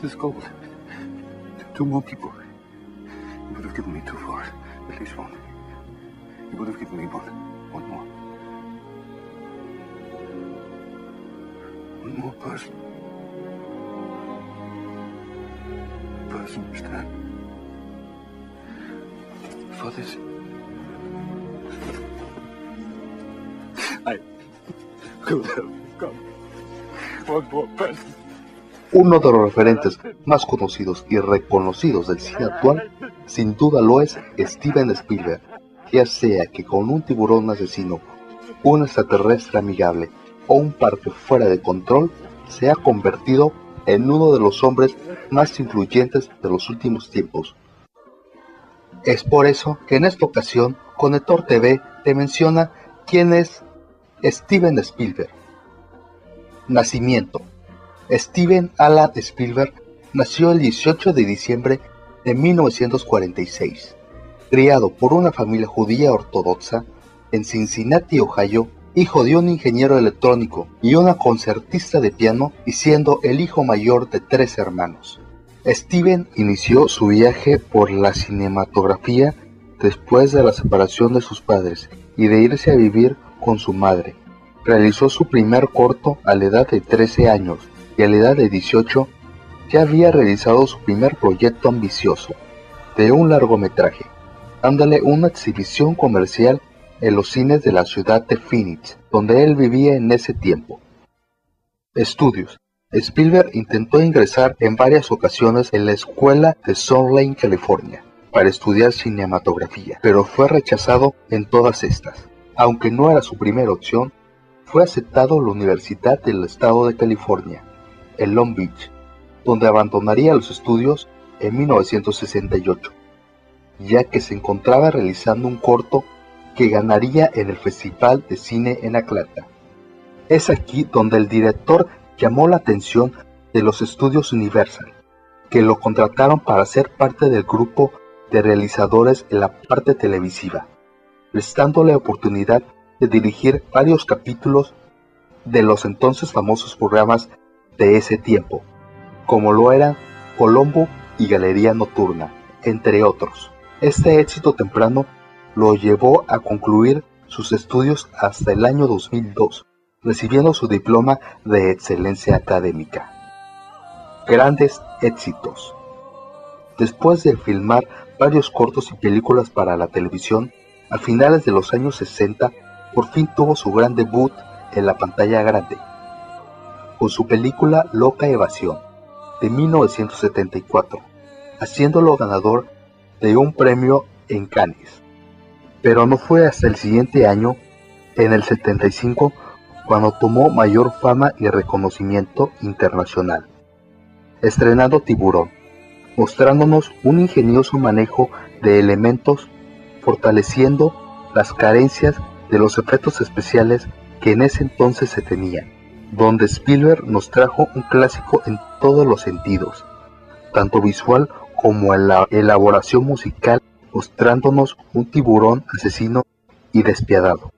this gold. Two more people. You would have given me two for. At least one. You would have given me one. One more. One more person. Person stand. For this. I could have got one more person. Uno de los referentes más conocidos y reconocidos del cine actual, sin duda lo es Steven Spielberg, ya sea que con un tiburón asesino, un extraterrestre amigable o un parque fuera de control, se ha convertido en uno de los hombres más influyentes de los últimos tiempos. Es por eso que en esta ocasión Conector TV te menciona quién es Steven Spielberg. Nacimiento Steven Alan Spielberg nació el 18 de diciembre de 1946. Criado por una familia judía ortodoxa en Cincinnati, Ohio, hijo de un ingeniero electrónico y una concertista de piano y siendo el hijo mayor de tres hermanos. Steven inició su viaje por la cinematografía después de la separación de sus padres y de irse a vivir con su madre. Realizó su primer corto a la edad de 13 años y a la edad de 18 ya había realizado su primer proyecto ambicioso, de un largometraje, dándole una exhibición comercial en los cines de la ciudad de Phoenix, donde él vivía en ese tiempo. Estudios. Spielberg intentó ingresar en varias ocasiones en la escuela de Sun Lane, California, para estudiar cinematografía, pero fue rechazado en todas estas. Aunque no era su primera opción, fue aceptado en la Universidad del Estado de California, en Long Beach, donde abandonaría los estudios en 1968, ya que se encontraba realizando un corto que ganaría en el Festival de Cine en Atlanta. Es aquí donde el director llamó la atención de los estudios Universal, que lo contrataron para ser parte del grupo de realizadores en la parte televisiva, prestándole oportunidad de dirigir varios capítulos de los entonces famosos programas de ese tiempo, como lo eran Colombo y Galería Nocturna, entre otros. Este éxito temprano lo llevó a concluir sus estudios hasta el año 2002, recibiendo su diploma de excelencia académica. Grandes éxitos. Después de filmar varios cortos y películas para la televisión, a finales de los años 60, por fin tuvo su gran debut en la pantalla grande, con su película Loca Evasión, de 1974, haciéndolo ganador de un premio en Cannes. Pero no fue hasta el siguiente año, en el 75, cuando tomó mayor fama y reconocimiento internacional, estrenando Tiburón, mostrándonos un ingenioso manejo de elementos, fortaleciendo las carencias de los efectos especiales que en ese entonces se tenían donde Spielberg nos trajo un clásico en todos los sentidos, tanto visual como en la elaboración musical, mostrándonos un tiburón asesino y despiadado.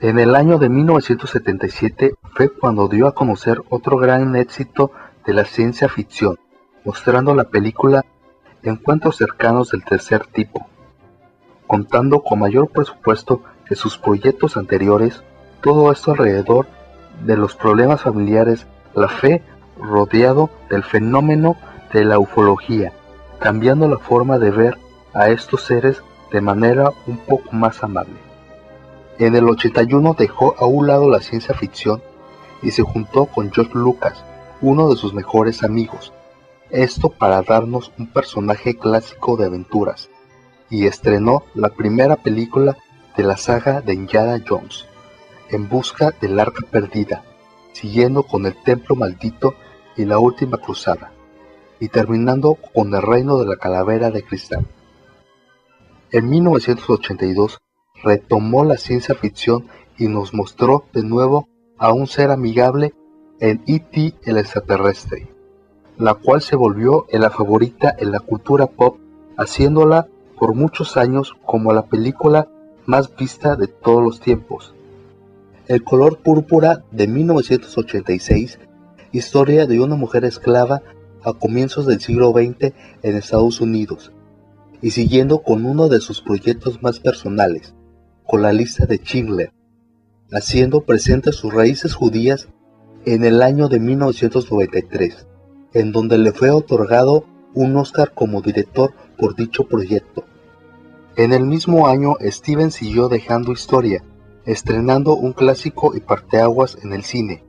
En el año de 1977 fue cuando dio a conocer otro gran éxito de la ciencia ficción, mostrando la película Encuentros cercanos del tercer tipo, contando con mayor presupuesto que sus proyectos anteriores, todo esto alrededor de los problemas familiares, la fe rodeado del fenómeno de la ufología, cambiando la forma de ver a estos seres de manera un poco más amable. En el 81 dejó a un lado la ciencia ficción y se juntó con George Lucas, uno de sus mejores amigos, esto para darnos un personaje clásico de aventuras, y estrenó la primera película de la saga de Indiana Jones, en busca del arca perdida, siguiendo con el templo maldito y la última cruzada, y terminando con el reino de la calavera de cristal. En 1982 retomó la ciencia ficción y nos mostró de nuevo a un ser amigable en E.T. el extraterrestre, la cual se volvió en la favorita en la cultura pop, haciéndola por muchos años como la película más vista de todos los tiempos. El color púrpura de 1986, historia de una mujer esclava a comienzos del siglo XX en Estados Unidos, y siguiendo con uno de sus proyectos más personales, con la lista de Schindler, haciendo presentes sus raíces judías en el año de 1993, en donde le fue otorgado un Oscar como director por dicho proyecto. En el mismo año, Steven siguió dejando historia, estrenando un clásico y parteaguas en el cine,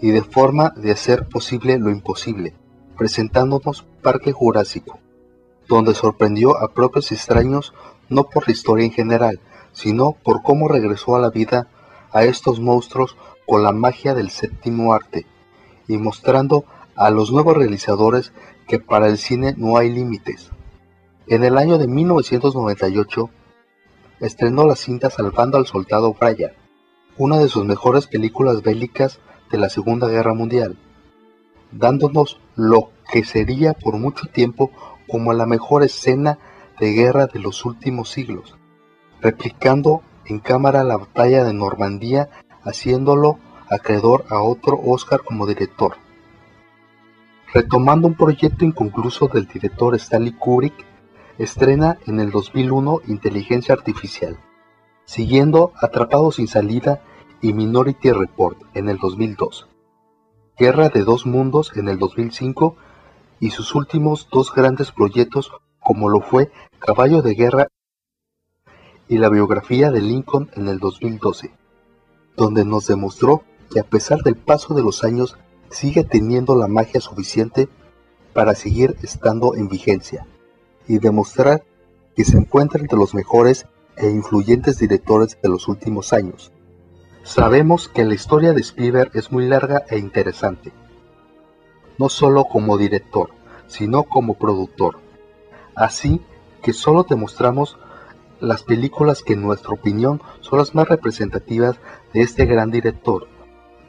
y de forma de hacer posible lo imposible, presentándonos Parque Jurásico, donde sorprendió a propios extraños no por la historia en general, sino por cómo regresó a la vida a estos monstruos con la magia del séptimo arte, y mostrando a los nuevos realizadores que para el cine no hay límites. En el año de 1998 estrenó la cinta Salvando al Soldado Brian, una de sus mejores películas bélicas de la Segunda Guerra Mundial, dándonos lo que sería por mucho tiempo como la mejor escena de guerra de los últimos siglos, replicando en cámara la batalla de Normandía, haciéndolo acreedor a otro Oscar como director. Retomando un proyecto inconcluso del director Stanley Kubrick, Estrena en el 2001 Inteligencia Artificial, siguiendo Atrapado sin salida y Minority Report en el 2002, Guerra de dos mundos en el 2005 y sus últimos dos grandes proyectos como lo fue Caballo de Guerra y la biografía de Lincoln en el 2012, donde nos demostró que a pesar del paso de los años sigue teniendo la magia suficiente para seguir estando en vigencia y demostrar que se encuentra entre los mejores e influyentes directores de los últimos años. Sabemos que la historia de Spielberg es muy larga e interesante, no solo como director, sino como productor. Así que solo te mostramos las películas que en nuestra opinión son las más representativas de este gran director.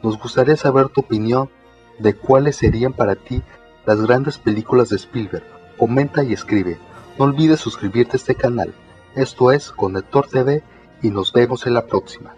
Nos gustaría saber tu opinión de cuáles serían para ti las grandes películas de Spielberg. Comenta y escribe. No olvides suscribirte a este canal. Esto es Conector TV y nos vemos en la próxima.